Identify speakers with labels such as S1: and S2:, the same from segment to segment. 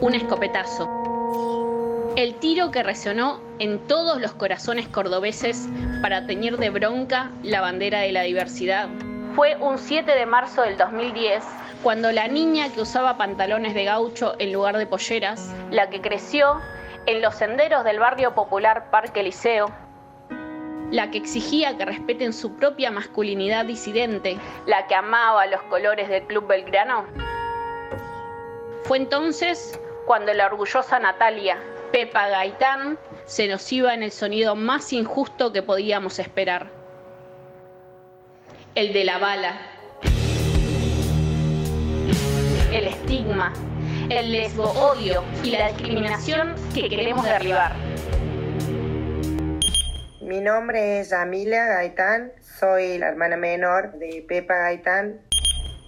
S1: Un escopetazo. El tiro que resonó en todos los corazones cordobeses para teñir de bronca la bandera de la diversidad. Fue un 7 de marzo del 2010 cuando la niña que usaba pantalones de gaucho en lugar de polleras, la que creció en los senderos del barrio popular Parque Liceo, la que exigía que respeten su propia masculinidad disidente, la que amaba los colores del Club Belgrano. Fue entonces cuando la orgullosa Natalia, Pepa Gaitán, se nos iba en el sonido más injusto que podíamos esperar. El de la bala. El estigma, el lesbo odio y la discriminación que queremos derribar.
S2: Mi nombre es Yamilia Gaitán, soy la hermana menor de Pepa Gaitán.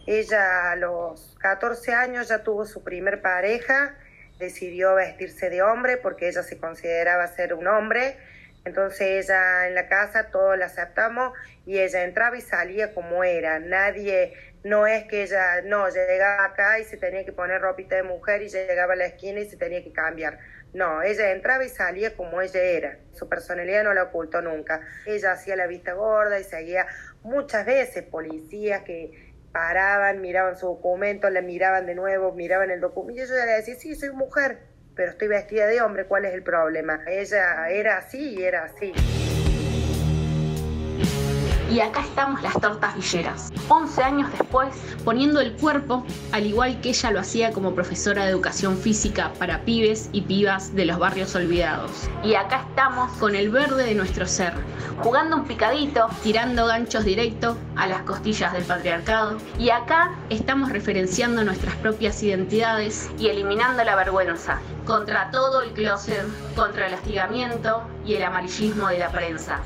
S2: Ella a los 14 años ya tuvo su primer pareja, decidió vestirse de hombre porque ella se consideraba ser un hombre. Entonces ella en la casa todos la aceptamos y ella entraba y salía como era. Nadie, no es que ella, no, llegaba acá y se tenía que poner ropita de mujer y llegaba a la esquina y se tenía que cambiar. No, ella entraba y salía como ella era. Su personalidad no la ocultó nunca. Ella hacía la vista gorda y seguía muchas veces policías que paraban, miraban su documento, la miraban de nuevo, miraban el documento. Y yo le decía, sí, soy mujer, pero estoy vestida de hombre, ¿cuál es el problema? Ella era así y era así.
S1: Y acá estamos las tortas villeras. 11 años después, poniendo el cuerpo, al igual que ella lo hacía como profesora de educación física para pibes y pibas de los barrios olvidados. Y acá estamos con el verde de nuestro ser, jugando un picadito, tirando ganchos directo a las costillas del patriarcado. Y acá estamos referenciando nuestras propias identidades y eliminando la vergüenza contra todo el closet, contra el hostigamiento y el amarillismo de la prensa.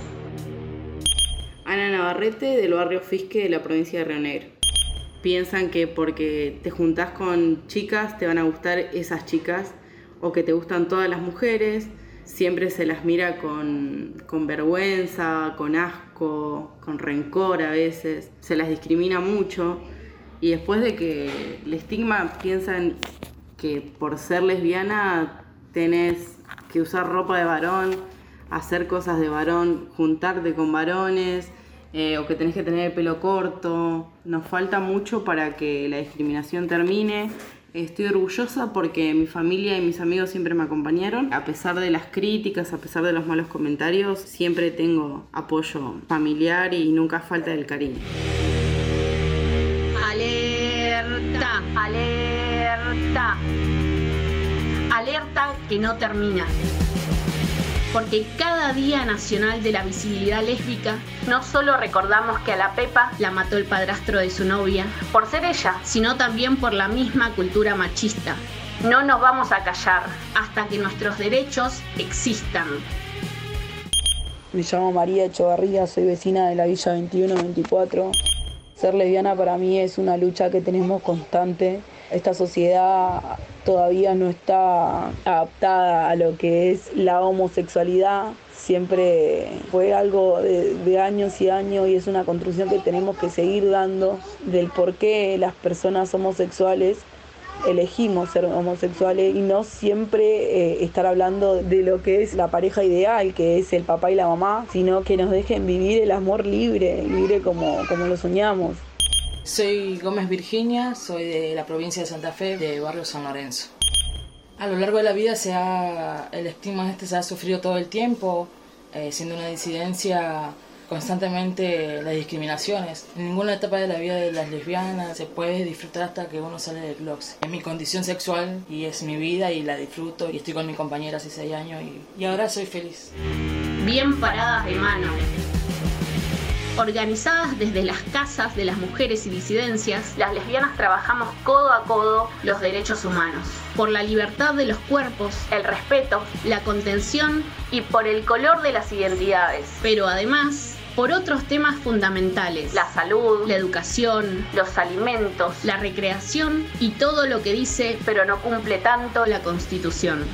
S3: Ana Navarrete del barrio Fisque de la provincia de Río Negro. Piensan que porque te juntás con chicas te van a gustar esas chicas o que te gustan todas las mujeres. Siempre se las mira con, con vergüenza, con asco, con rencor a veces. Se las discrimina mucho. Y después de que el estigma piensan que por ser lesbiana tenés que usar ropa de varón, hacer cosas de varón, juntarte con varones, eh, o que tenés que tener el pelo corto. Nos falta mucho para que la discriminación termine. Estoy orgullosa porque mi familia y mis amigos siempre me acompañaron. A pesar de las críticas, a pesar de los malos comentarios, siempre tengo apoyo familiar y nunca falta el cariño.
S1: Alerta, alerta. Alerta que no termina. Porque cada Día Nacional de la Visibilidad Lésbica no solo recordamos que a la Pepa la mató el padrastro de su novia por ser ella, sino también por la misma cultura machista. No nos vamos a callar hasta que nuestros derechos existan.
S4: Me llamo María Echevarría, soy vecina de la Villa 2124. Ser lesbiana para mí es una lucha que tenemos constante. Esta sociedad todavía no está adaptada a lo que es la homosexualidad. Siempre fue algo de, años y años y es una construcción que tenemos que seguir dando del por qué las personas homosexuales elegimos ser homosexuales y no siempre eh, estar hablando de lo que es la pareja ideal, que es el papá y la mamá, sino que nos dejen vivir el amor libre, libre como, como lo soñamos.
S5: Soy Gómez Virginia, soy de la provincia de Santa Fe, de barrio San Lorenzo. A lo largo de la vida se ha, el estigma este se ha sufrido todo el tiempo, eh, siendo una disidencia constantemente las discriminaciones. En ninguna etapa de la vida de las lesbianas se puede disfrutar hasta que uno sale del closet. Es mi condición sexual y es mi vida y la disfruto y estoy con mi compañera hace seis años y, y ahora soy feliz.
S1: Bien paradas de mano. Organizadas desde las casas de las mujeres y disidencias, las lesbianas trabajamos codo a codo los derechos humanos, por la libertad de los cuerpos, el respeto, la contención y por el color de las identidades. Pero además, por otros temas fundamentales, la salud, la educación, los alimentos, la recreación y todo lo que dice pero no cumple tanto la Constitución.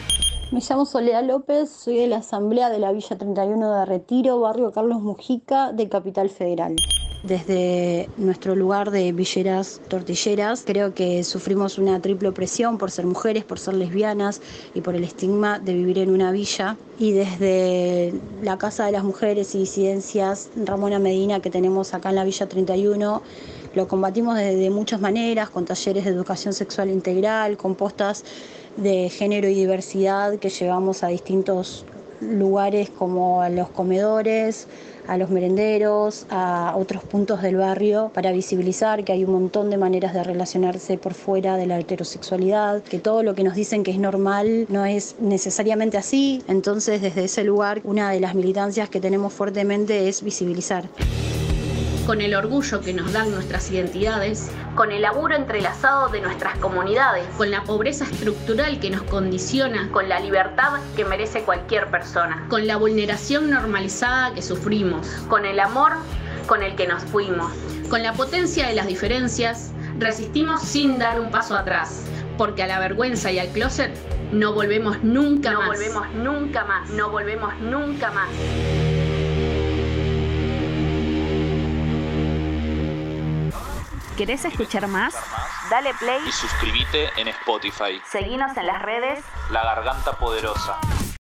S6: Me llamo Soledad López, soy de la Asamblea de la Villa 31 de Retiro, barrio Carlos Mujica, de Capital Federal. Desde nuestro lugar de villeras tortilleras, creo que sufrimos una triple opresión por ser mujeres, por ser lesbianas y por el estigma de vivir en una villa. Y desde la Casa de las Mujeres y Disidencias Ramona Medina que tenemos acá en la Villa 31, lo combatimos de, muchas maneras, con talleres de educación sexual integral, con postas de género y diversidad que llevamos a distintos lugares como a los comedores, a los merenderos, a otros puntos del barrio para visibilizar que hay un montón de maneras de relacionarse por fuera de la heterosexualidad, que todo lo que nos dicen que es normal no es necesariamente así. Entonces, desde ese lugar, una de las militancias que tenemos fuertemente es visibilizar
S1: con el orgullo que nos dan nuestras identidades, con el laburo entrelazado de nuestras comunidades, con la pobreza estructural que nos condiciona, con la libertad que merece cualquier persona, con la vulneración normalizada que sufrimos, con el amor con el que nos fuimos, con la potencia de las diferencias, resistimos sin dar un paso atrás, porque a la vergüenza y al closet no volvemos nunca más. No volvemos nunca más. No volvemos nunca más.
S7: ¿Querés escuchar más? Dale play
S8: y suscríbete en Spotify.
S7: Seguinos en las redes
S8: La Garganta Poderosa.